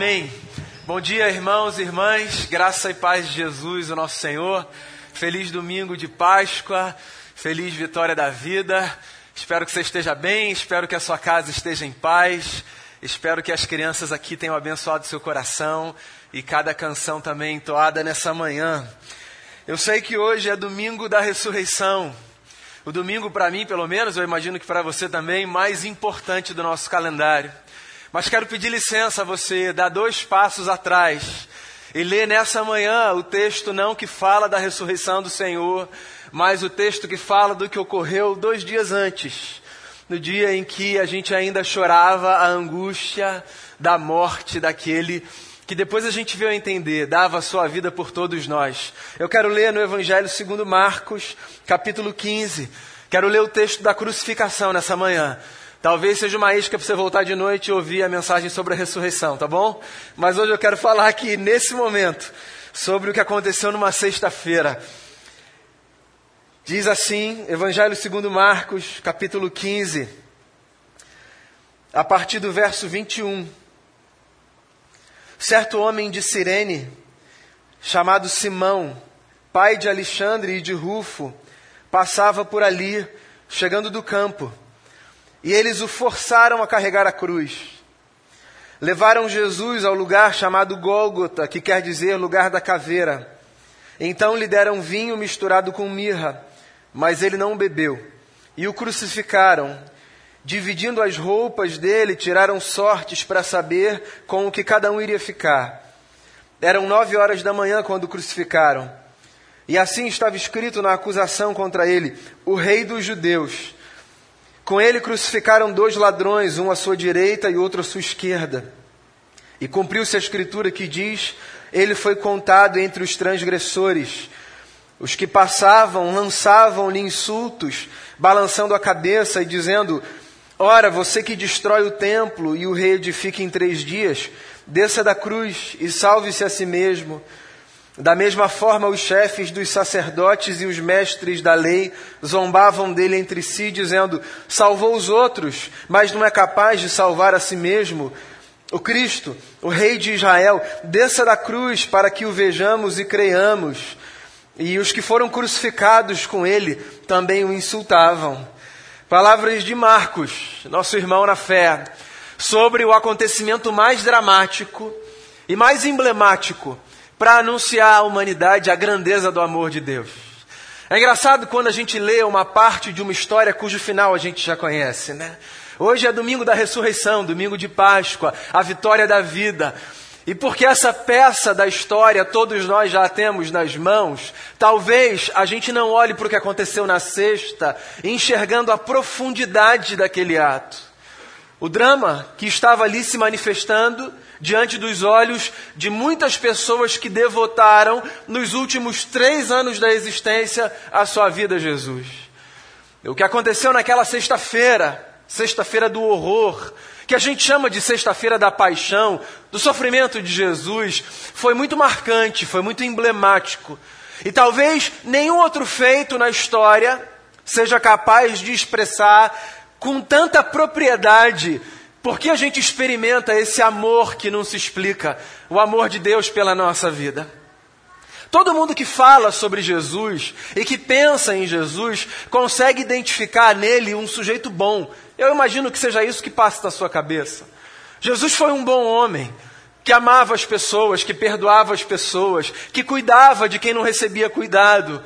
Amém. Bom dia, irmãos e irmãs. Graça e paz de Jesus, o nosso Senhor. Feliz domingo de Páscoa. Feliz vitória da vida. Espero que você esteja bem. Espero que a sua casa esteja em paz. Espero que as crianças aqui tenham abençoado seu coração e cada canção também entoada nessa manhã. Eu sei que hoje é domingo da ressurreição. O domingo, para mim, pelo menos, eu imagino que para você também, mais importante do nosso calendário. Mas quero pedir licença a você, dar dois passos atrás e ler nessa manhã o texto não que fala da ressurreição do Senhor, mas o texto que fala do que ocorreu dois dias antes, no dia em que a gente ainda chorava a angústia da morte daquele que depois a gente veio entender, dava a sua vida por todos nós. Eu quero ler no Evangelho segundo Marcos, capítulo 15. Quero ler o texto da crucificação nessa manhã. Talvez seja uma isca para você voltar de noite e ouvir a mensagem sobre a ressurreição, tá bom? Mas hoje eu quero falar aqui, nesse momento, sobre o que aconteceu numa sexta-feira. Diz assim, Evangelho segundo Marcos, capítulo 15, a partir do verso 21. Certo homem de Cirene, chamado Simão, pai de Alexandre e de Rufo, passava por ali, chegando do campo. E eles o forçaram a carregar a cruz. Levaram Jesus ao lugar chamado Gólgota, que quer dizer lugar da caveira. Então lhe deram vinho misturado com mirra, mas ele não bebeu. E o crucificaram. Dividindo as roupas dele, tiraram sortes para saber com o que cada um iria ficar. Eram nove horas da manhã quando o crucificaram. E assim estava escrito na acusação contra ele: o Rei dos Judeus. Com ele crucificaram dois ladrões, um à sua direita e outro à sua esquerda. E cumpriu-se a escritura que diz: Ele foi contado entre os transgressores. Os que passavam lançavam-lhe insultos, balançando a cabeça e dizendo: Ora, você que destrói o templo e o reedifica em três dias, desça da cruz e salve-se a si mesmo. Da mesma forma, os chefes dos sacerdotes e os mestres da lei zombavam dele entre si, dizendo: Salvou os outros, mas não é capaz de salvar a si mesmo. O Cristo, o Rei de Israel, desça da cruz para que o vejamos e creiamos. E os que foram crucificados com ele também o insultavam. Palavras de Marcos, nosso irmão na fé, sobre o acontecimento mais dramático e mais emblemático para anunciar à humanidade a grandeza do amor de Deus. É engraçado quando a gente lê uma parte de uma história cujo final a gente já conhece, né? Hoje é domingo da ressurreição, domingo de Páscoa, a vitória da vida. E porque essa peça da história todos nós já temos nas mãos, talvez a gente não olhe para o que aconteceu na sexta, enxergando a profundidade daquele ato. O drama que estava ali se manifestando diante dos olhos de muitas pessoas que devotaram nos últimos três anos da existência a sua vida a Jesus. O que aconteceu naquela sexta-feira, sexta-feira do horror, que a gente chama de sexta-feira da paixão, do sofrimento de Jesus, foi muito marcante, foi muito emblemático. E talvez nenhum outro feito na história seja capaz de expressar com tanta propriedade por que a gente experimenta esse amor que não se explica, o amor de Deus pela nossa vida? Todo mundo que fala sobre Jesus e que pensa em Jesus consegue identificar nele um sujeito bom. Eu imagino que seja isso que passa na sua cabeça. Jesus foi um bom homem, que amava as pessoas, que perdoava as pessoas, que cuidava de quem não recebia cuidado.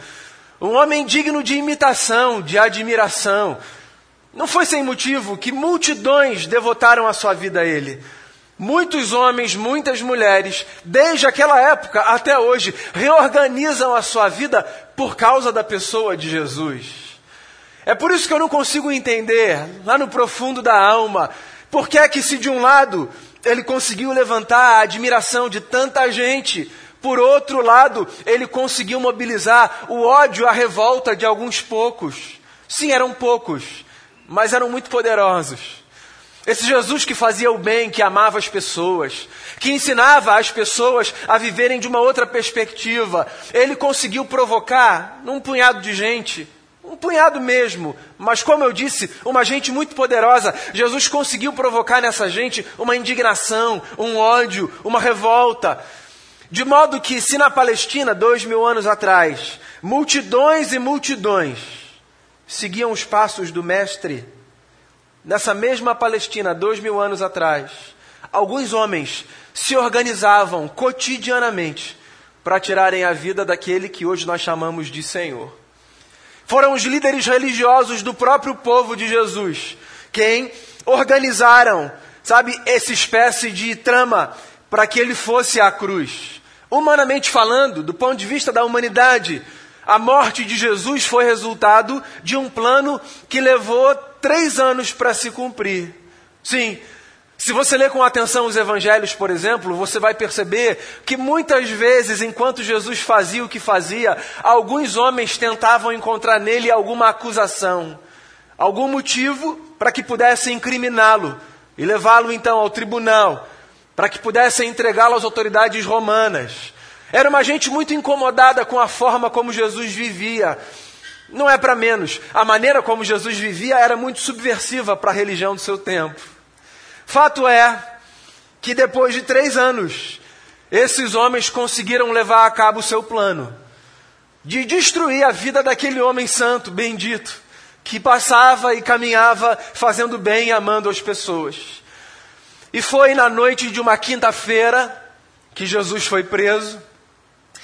Um homem digno de imitação, de admiração. Não foi sem motivo que multidões devotaram a sua vida a ele. Muitos homens, muitas mulheres, desde aquela época até hoje, reorganizam a sua vida por causa da pessoa de Jesus. É por isso que eu não consigo entender, lá no profundo da alma, por que é que se de um lado ele conseguiu levantar a admiração de tanta gente, por outro lado, ele conseguiu mobilizar o ódio, a revolta de alguns poucos. Sim, eram poucos, mas eram muito poderosos. Esse Jesus que fazia o bem, que amava as pessoas, que ensinava as pessoas a viverem de uma outra perspectiva, ele conseguiu provocar, num punhado de gente, Um punhado mesmo, mas como eu disse, uma gente muito poderosa. Jesus conseguiu provocar nessa gente uma indignação, um ódio, uma revolta. De modo que, se na Palestina, dois mil anos atrás, multidões e multidões seguiam os passos do Mestre, nessa mesma Palestina, dois mil anos atrás, alguns homens se organizavam cotidianamente para tirarem a vida daquele que hoje nós chamamos de Senhor. Foram os líderes religiosos do próprio povo de Jesus quem organizaram, sabe, essa espécie de trama para que ele fosse à cruz. Humanamente falando, do ponto de vista da humanidade, a morte de Jesus foi resultado de um plano que levou três anos para se cumprir. Sim, se você ler com atenção os evangelhos, por exemplo, você vai perceber que muitas vezes, enquanto Jesus fazia o que fazia, alguns homens tentavam encontrar nele alguma acusação, algum motivo para que pudessem incriminá-lo e levá-lo então ao tribunal, para que pudessem entregá-lo às autoridades romanas. Era uma gente muito incomodada com a forma como Jesus vivia. Não é para menos. A maneira como Jesus vivia era muito subversiva para a religião do seu tempo. Fato é que depois de três anos, esses homens conseguiram levar a cabo o seu plano de destruir a vida daquele homem santo, bendito, que passava e caminhava fazendo bem e amando as pessoas. E foi na noite de uma quinta-feira que Jesus foi preso,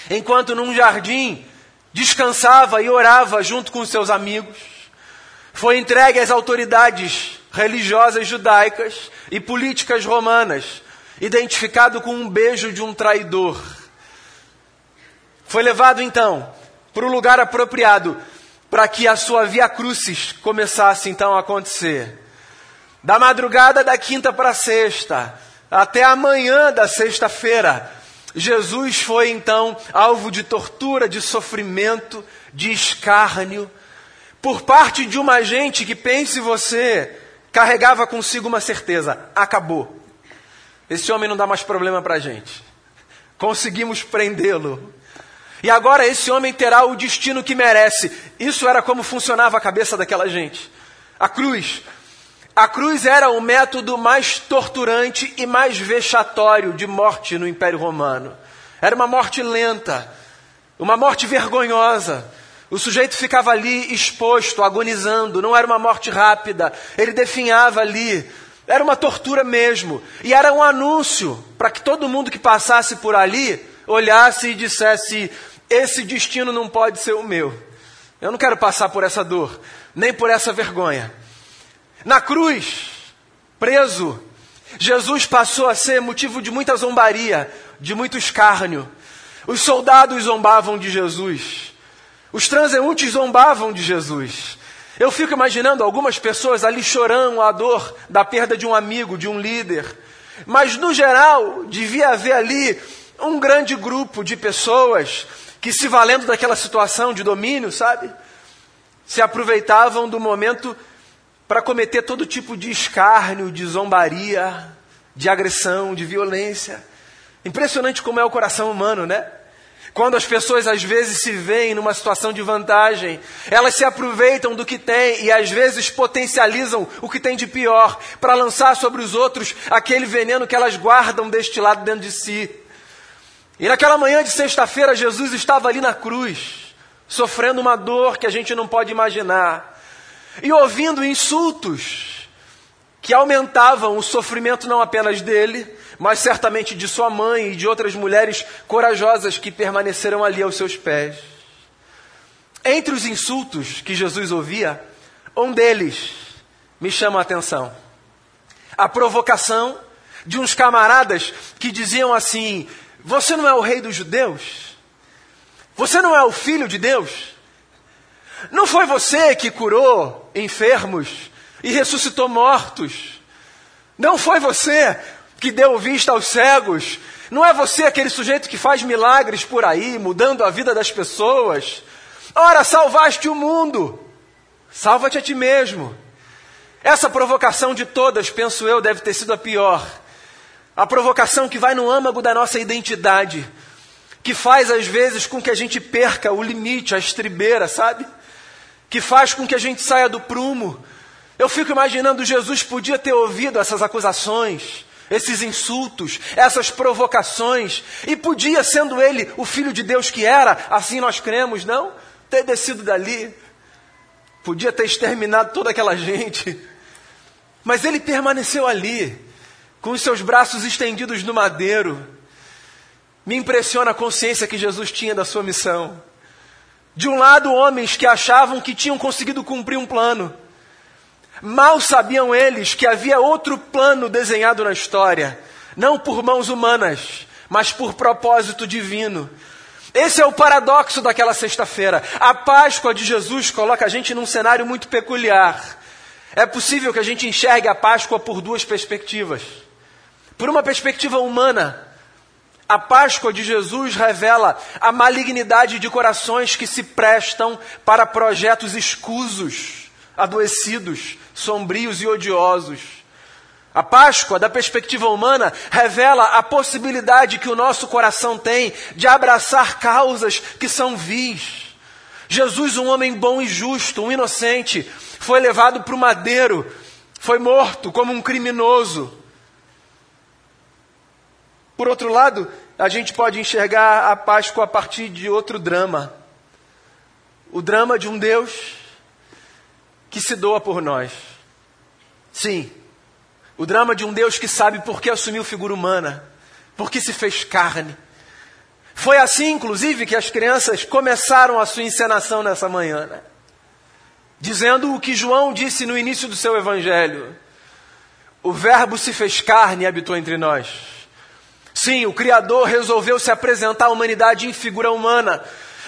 enquanto num jardim descansava e orava junto com seus amigos. Foi entregue às autoridades religiosas judaicas e políticas romanas, identificado com um beijo de um traidor. Foi levado então para o lugar apropriado para que a sua via crucis começasse então a acontecer. Da madrugada da quinta para sexta, até a manhã da sexta-feira, Jesus foi então alvo de tortura, de sofrimento, de escárnio, por parte de uma gente que, pense você, carregava consigo uma certeza: acabou. Esse homem não dá mais problema para a gente. Conseguimos prendê-lo. E agora esse homem terá o destino que merece. Isso era como funcionava a cabeça daquela gente. A cruz. A cruz era o método mais torturante e mais vexatório de morte no Império Romano. Era uma morte lenta, uma morte vergonhosa, o sujeito ficava ali exposto, agonizando, não era uma morte rápida, ele definhava ali, era uma tortura mesmo. E era um anúncio para que todo mundo que passasse por ali olhasse e dissesse: esse destino não pode ser o meu. Eu não quero passar por essa dor, nem por essa vergonha. Na cruz, preso, Jesus passou a ser motivo de muita zombaria, de muito escárnio. Os soldados zombavam de Jesus. Os transeuntes zombavam de Jesus. Eu fico imaginando algumas pessoas ali chorando a dor da perda de um amigo, de um líder. Mas, no geral, devia haver ali um grande grupo de pessoas que, se valendo daquela situação de domínio, sabe, se aproveitavam do momento para cometer todo tipo de escárnio, de zombaria, de agressão, de violência. Impressionante como é o coração humano, né? Quando as pessoas às vezes se veem numa situação de vantagem, elas se aproveitam do que têm e às vezes potencializam o que tem de pior para lançar sobre os outros aquele veneno que elas guardam destilado dentro de si. E naquela manhã de sexta-feira, Jesus estava ali na cruz, sofrendo uma dor que a gente não pode imaginar, e ouvindo insultos que aumentavam o sofrimento não apenas dele, mas certamente de sua mãe e de outras mulheres corajosas que permaneceram ali aos seus pés. Entre os insultos que Jesus ouvia, um deles me chama a atenção. A provocação de uns camaradas que diziam assim: Você não é o rei dos judeus? Você não é o filho de Deus? Não foi você que curou enfermos e ressuscitou mortos? Não foi você que deu vista aos cegos. Não é você aquele sujeito que faz milagres por aí, mudando a vida das pessoas. Ora, salvaste o mundo. Salva-te a ti mesmo. Essa provocação de todas, penso eu, deve ter sido a pior. A provocação que vai no âmago da nossa identidade, que faz às vezes com que a gente perca o limite, a estribeira, sabe? que faz com que a gente saia do prumo. Eu fico imaginando Jesus podia ter ouvido essas acusações, esses insultos, essas provocações, e podia, sendo ele o filho de Deus que era, assim nós cremos, não? Ter descido dali, podia ter exterminado toda aquela gente, mas ele permaneceu ali, com os seus braços estendidos no madeiro. Me impressiona a consciência que Jesus tinha da sua missão. De um lado, homens que achavam que tinham conseguido cumprir um plano. Mal sabiam eles que havia outro plano desenhado na história, não por mãos humanas, mas por propósito divino. Esse é o paradoxo daquela sexta-feira. A Páscoa de Jesus coloca a gente num cenário muito peculiar. É possível que a gente enxergue a Páscoa por duas perspectivas. Por uma perspectiva humana, a Páscoa de Jesus revela a malignidade de corações que se prestam para projetos escusos, adoecidos, sombrios e odiosos. A Páscoa, da perspectiva humana, revela a possibilidade que o nosso coração tem de abraçar causas que são vis. Jesus, um homem bom e justo, um inocente, foi levado para o madeiro, foi morto como um criminoso. Por outro lado, a gente pode enxergar a Páscoa a partir de outro drama. O drama de um Deus que se doa por nós. Sim, o drama de um Deus que sabe por que assumiu figura humana, por que se fez carne. Foi assim, inclusive, que as crianças começaram a sua encenação nessa manhã, né? dizendo o que João disse no início do seu evangelho: O Verbo se fez carne e habitou entre nós. Sim, o Criador resolveu se apresentar à humanidade em figura humana.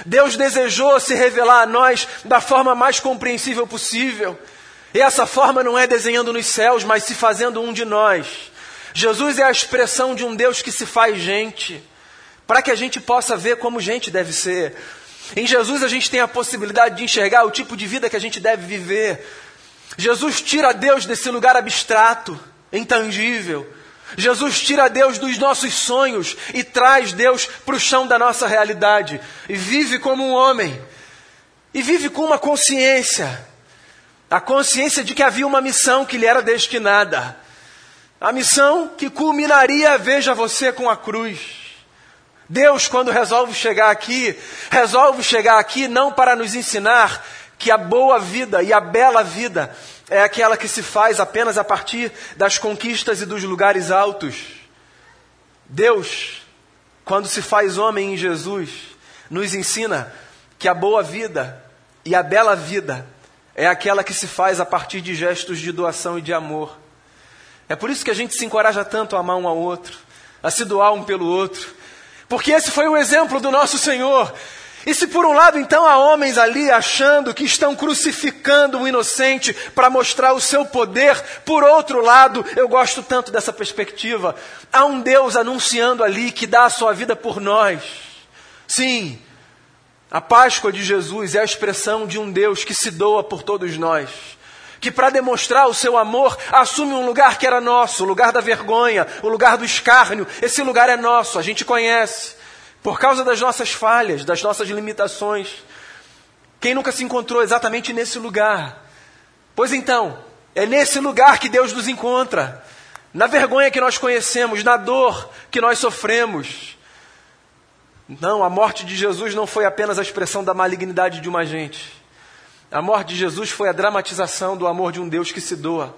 Deus desejou se revelar a nós da forma mais compreensível possível. E essa forma não é desenhando nos céus, mas se fazendo um de nós. Jesus é a expressão de um Deus que se faz gente, para que a gente possa ver como gente deve ser. Em Jesus a gente tem a possibilidade de enxergar o tipo de vida que a gente deve viver. Jesus tira Deus desse lugar abstrato, intangível Jesus tira Deus dos nossos sonhos e traz Deus para o chão da nossa realidade. E vive como um homem. E vive com uma consciência. A consciência de que havia uma missão que lhe era destinada. A missão que culminaria, veja você, com a cruz. Deus, quando resolve chegar aqui, resolve chegar aqui não para nos ensinar que a boa vida e a bela vida é aquela que se faz apenas a partir das conquistas e dos lugares altos. Deus, quando se faz homem em Jesus, nos ensina que a boa vida e a bela vida é aquela que se faz a partir de gestos de doação e de amor. É por isso que a gente se encoraja tanto a amar um ao outro, a se doar um pelo outro, porque esse foi o exemplo do nosso Senhor. E se por um lado então há homens ali achando que estão crucificando o inocente para mostrar o seu poder, por outro lado, eu gosto tanto dessa perspectiva, há um Deus anunciando ali que dá a sua vida por nós. Sim, a Páscoa de Jesus é a expressão de um Deus que se doa por todos nós. Que para demonstrar o seu amor assume um lugar que era nosso, o lugar da vergonha, o lugar do escárnio. Esse lugar é nosso, a gente conhece. Por causa das nossas falhas, das nossas limitações. Quem nunca se encontrou exatamente nesse lugar? Pois então, é nesse lugar que Deus nos encontra. Na vergonha que nós conhecemos, na dor que nós sofremos. Não, a morte de Jesus não foi apenas a expressão da malignidade de uma gente. A morte de Jesus foi a dramatização do amor de um Deus que se doa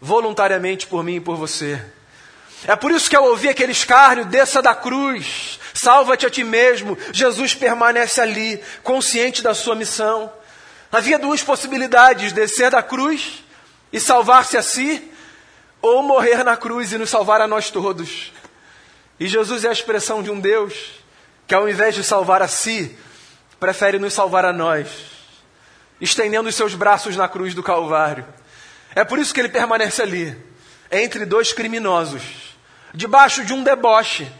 voluntariamente por mim e por você. É por isso que ao ouvir aquele escárnio, desça da cruz, salva-te a ti mesmo. Jesus permanece ali, consciente da sua missão. Havia duas possibilidades: descer da cruz e salvar-se a si, ou morrer na cruz e nos salvar a nós todos. E Jesus é a expressão de um Deus que, ao invés de salvar a si, prefere nos salvar a nós, estendendo os seus braços na cruz do Calvário. É por isso que ele permanece ali, entre dois criminosos debaixo de um deboche,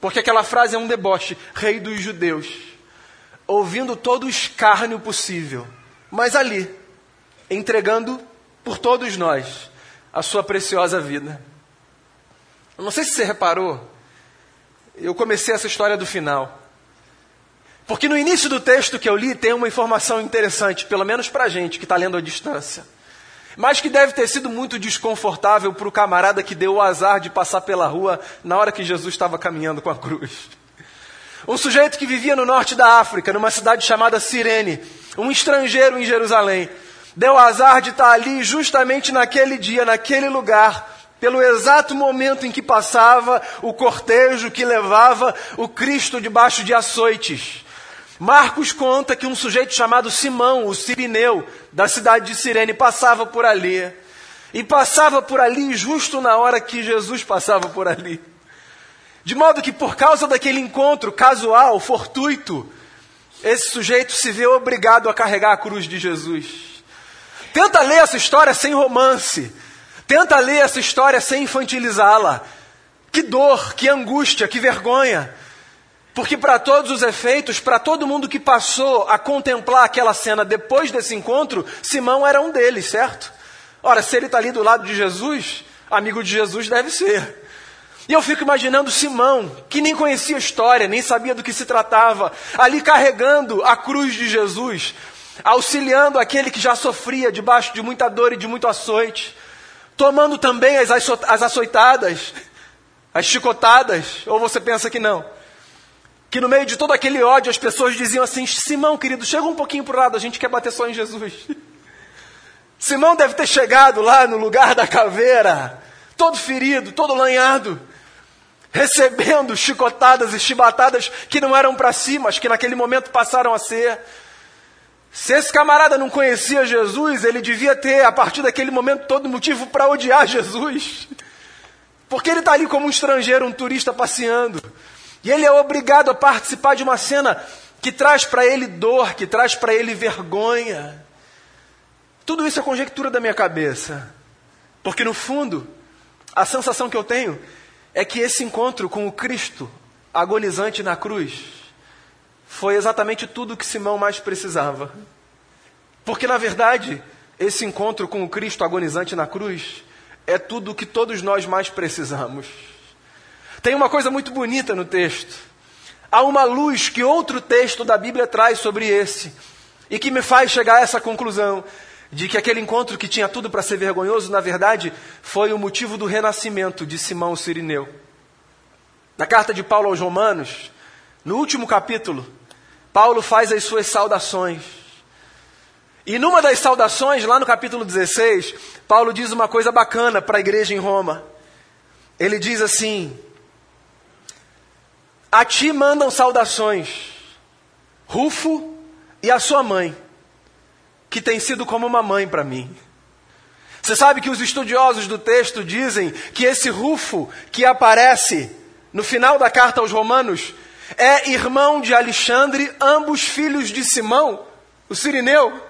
porque aquela frase é um deboche, rei dos judeus, ouvindo todo o escárnio possível, mas ali, entregando por todos nós a sua preciosa vida. Eu não sei se você reparou, eu comecei essa história do final. Porque no início do texto que eu li tem uma informação interessante, pelo menos para a gente que está lendo à distância. Mas que deve ter sido muito desconfortável para o camarada que deu o azar de passar pela rua na hora que Jesus estava caminhando com a cruz. Um sujeito que vivia no norte da África, numa cidade chamada Cirene, um estrangeiro em Jerusalém, deu azar de estar ali justamente naquele dia, naquele lugar, pelo exato momento em que passava o cortejo que levava o Cristo debaixo de açoites. Marcos conta que um sujeito chamado Simão, o Sirineu, da cidade de Cirene, passava por ali. E passava por ali justo na hora que Jesus passava por ali. De modo que, por causa daquele encontro casual, fortuito, esse sujeito se vê obrigado a carregar a cruz de Jesus. Tenta ler essa história sem romance. Tenta ler essa história sem infantilizá-la. Que dor, que angústia, que vergonha. Porque, para todos os efeitos, para todo mundo que passou a contemplar aquela cena depois desse encontro, Simão era um deles, certo? Ora, se ele está ali do lado de Jesus, amigo de Jesus deve ser. E eu fico imaginando Simão, que nem conhecia a história, nem sabia do que se tratava, ali carregando a cruz de Jesus, auxiliando aquele que já sofria debaixo de muita dor e de muito açoite, tomando também as, as açoitadas, as chicotadas, ou você pensa que não? Que no meio de todo aquele ódio as pessoas diziam assim: Simão, querido, chega um pouquinho para o lado, a gente quer bater só em Jesus. Simão deve ter chegado lá no lugar da caveira, todo ferido, todo lanhado recebendo chicotadas e chibatadas que não eram para si, mas que naquele momento passaram a ser. Se esse camarada não conhecia Jesus, ele devia ter, a partir daquele momento, todo motivo para odiar Jesus. Porque ele está ali como um estrangeiro, um turista passeando. E ele é obrigado a participar de uma cena que traz para ele dor, que traz para ele vergonha. Tudo isso é conjectura da minha cabeça. Porque no fundo, a sensação que eu tenho é que esse encontro com o Cristo agonizante na cruz foi exatamente tudo que Simão mais precisava. Porque, na verdade, esse encontro com o Cristo agonizante na cruz é tudo o que todos nós mais precisamos. Tem uma coisa muito bonita no texto. Há uma luz que outro texto da Bíblia traz sobre esse e que me faz chegar a essa conclusão de que aquele encontro que tinha tudo para ser vergonhoso, na verdade, foi o motivo do renascimento de Simão Sirineu. Na carta de Paulo aos Romanos, no último capítulo, Paulo faz as suas saudações. E numa das saudações, lá no capítulo 16, Paulo diz uma coisa bacana para a igreja em Roma. Ele diz assim: A ti mandam saudações, Rufo e a sua mãe que tem sido como uma mãe para mim. Você sabe que os estudiosos do texto dizem que esse Rufo que aparece no final da carta aos Romanos é irmão de Alexandre, ambos filhos de Simão, o Sirineu.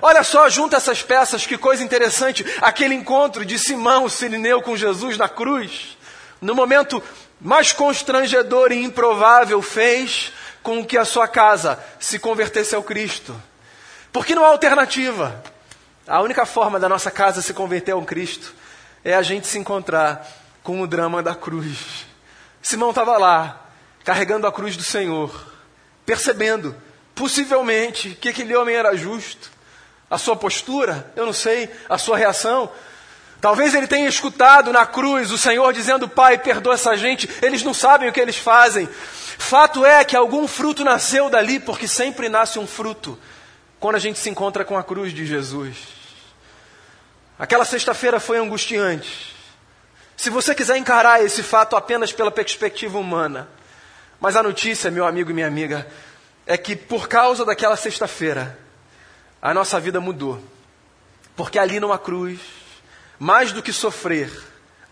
Olha só, junta essas peças, que coisa interessante. Aquele encontro de Simão, o Sirineu, com Jesus na cruz, no momento mais constrangedor e improvável, fez com que a sua casa se convertesse ao Cristo. Porque não há alternativa. A única forma da nossa casa se converter a um Cristo é a gente se encontrar com o drama da cruz. Simão estava lá, carregando a cruz do Senhor, percebendo, possivelmente, que aquele homem era justo. A sua postura, eu não sei, a sua reação. Talvez ele tenha escutado na cruz o Senhor dizendo: Pai, perdoa essa gente, eles não sabem o que eles fazem. Fato é que algum fruto nasceu dali, porque sempre nasce um fruto quando a gente se encontra com a cruz de Jesus. Aquela sexta-feira foi angustiante. Se você quiser encarar esse fato apenas pela perspectiva humana, mas a notícia, meu amigo e minha amiga, é que por causa daquela sexta-feira, a nossa vida mudou. Porque ali numa cruz, mais do que sofrer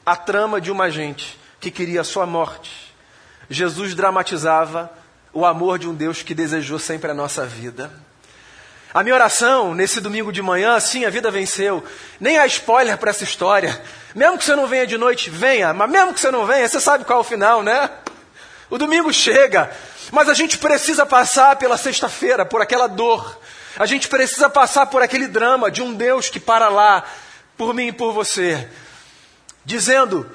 a trama de uma gente que queria a sua morte, Jesus dramatizava o amor de um Deus que desejou sempre a nossa vida. A minha oração nesse domingo de manhã, sim, a vida venceu. Nem há spoiler para essa história. Mesmo que você não venha de noite, venha. Mas mesmo que você não venha, você sabe qual é o final, né? O domingo chega, mas a gente precisa passar pela sexta-feira, por aquela dor. A gente precisa passar por aquele drama de um Deus que para lá, por mim e por você, dizendo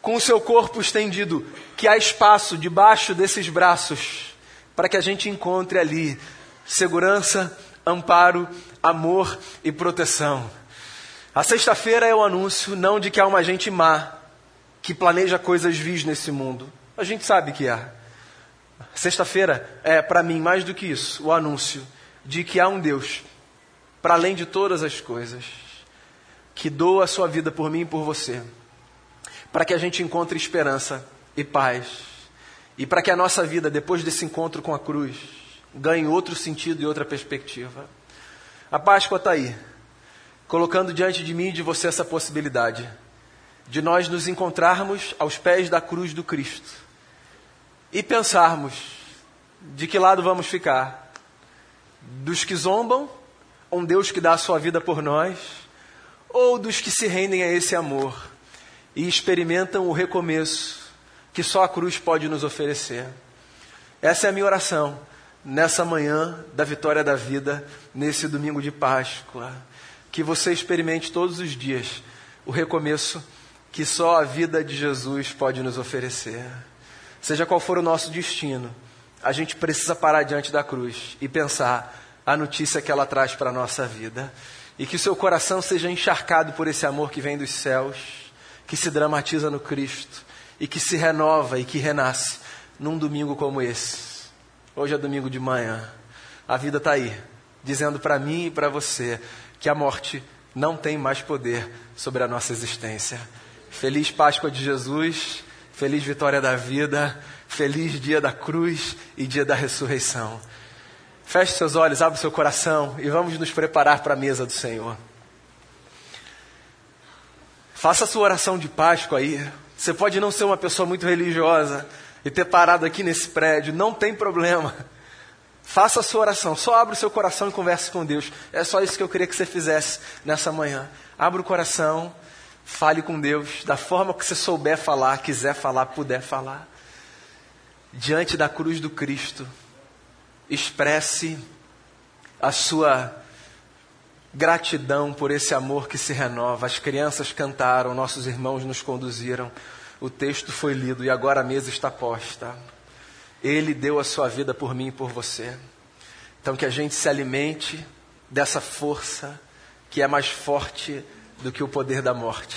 com o seu corpo estendido que há espaço debaixo desses braços para que a gente encontre ali segurança, amparo, amor e proteção. A sexta-feira é o anúncio não de que há uma gente má que planeja coisas vis nesse mundo. A gente sabe que há. Sexta-feira é, para mim, mais do que isso, o anúncio de que há um Deus, para além de todas as coisas, que doa a sua vida por mim e por você, para que a gente encontre esperança e paz, e para que a nossa vida, depois desse encontro com a cruz, ganhe outro sentido e outra perspectiva. A Páscoa está aí, colocando diante de mim e de você essa possibilidade de nós nos encontrarmos aos pés da cruz do Cristo e pensarmos de que lado vamos ficar. Dos que zombam, um Deus que dá a sua vida por nós, ou dos que se rendem a esse amor e experimentam o recomeço que só a cruz pode nos oferecer. Essa é a minha oração nessa manhã da vitória da vida, nesse domingo de Páscoa. Que você experimente todos os dias o recomeço que só a vida de Jesus pode nos oferecer. Seja qual for o nosso destino, a gente precisa parar diante da cruz e pensar a notícia que ela traz para a nossa vida. E que o seu coração seja encharcado por esse amor que vem dos céus, que se dramatiza no Cristo e que se renova e que renasce num domingo como esse. Hoje é domingo de manhã. A vida está aí, dizendo para mim e para você que a morte não tem mais poder sobre a nossa existência. Feliz Páscoa de Jesus, feliz vitória da vida, feliz dia da cruz e dia da ressurreição. Feche seus olhos, abra seu coração e vamos nos preparar para a mesa do Senhor. Faça a sua oração de Páscoa aí. Você pode não ser uma pessoa muito religiosa e ter parado aqui nesse prédio, não tem problema. Faça a sua oração, só abra o seu coração e converse com Deus. É só isso que eu queria que você fizesse nessa manhã. Abra o coração Fale com Deus da forma que você souber falar, quiser falar, puder falar. Diante da cruz do Cristo, expresse a sua gratidão por esse amor que se renova. As crianças cantaram, nossos irmãos nos conduziram, o texto foi lido e agora a mesa está posta. Ele deu a sua vida por mim e por você. Então que a gente se alimente dessa força que é mais forte do que o poder da morte.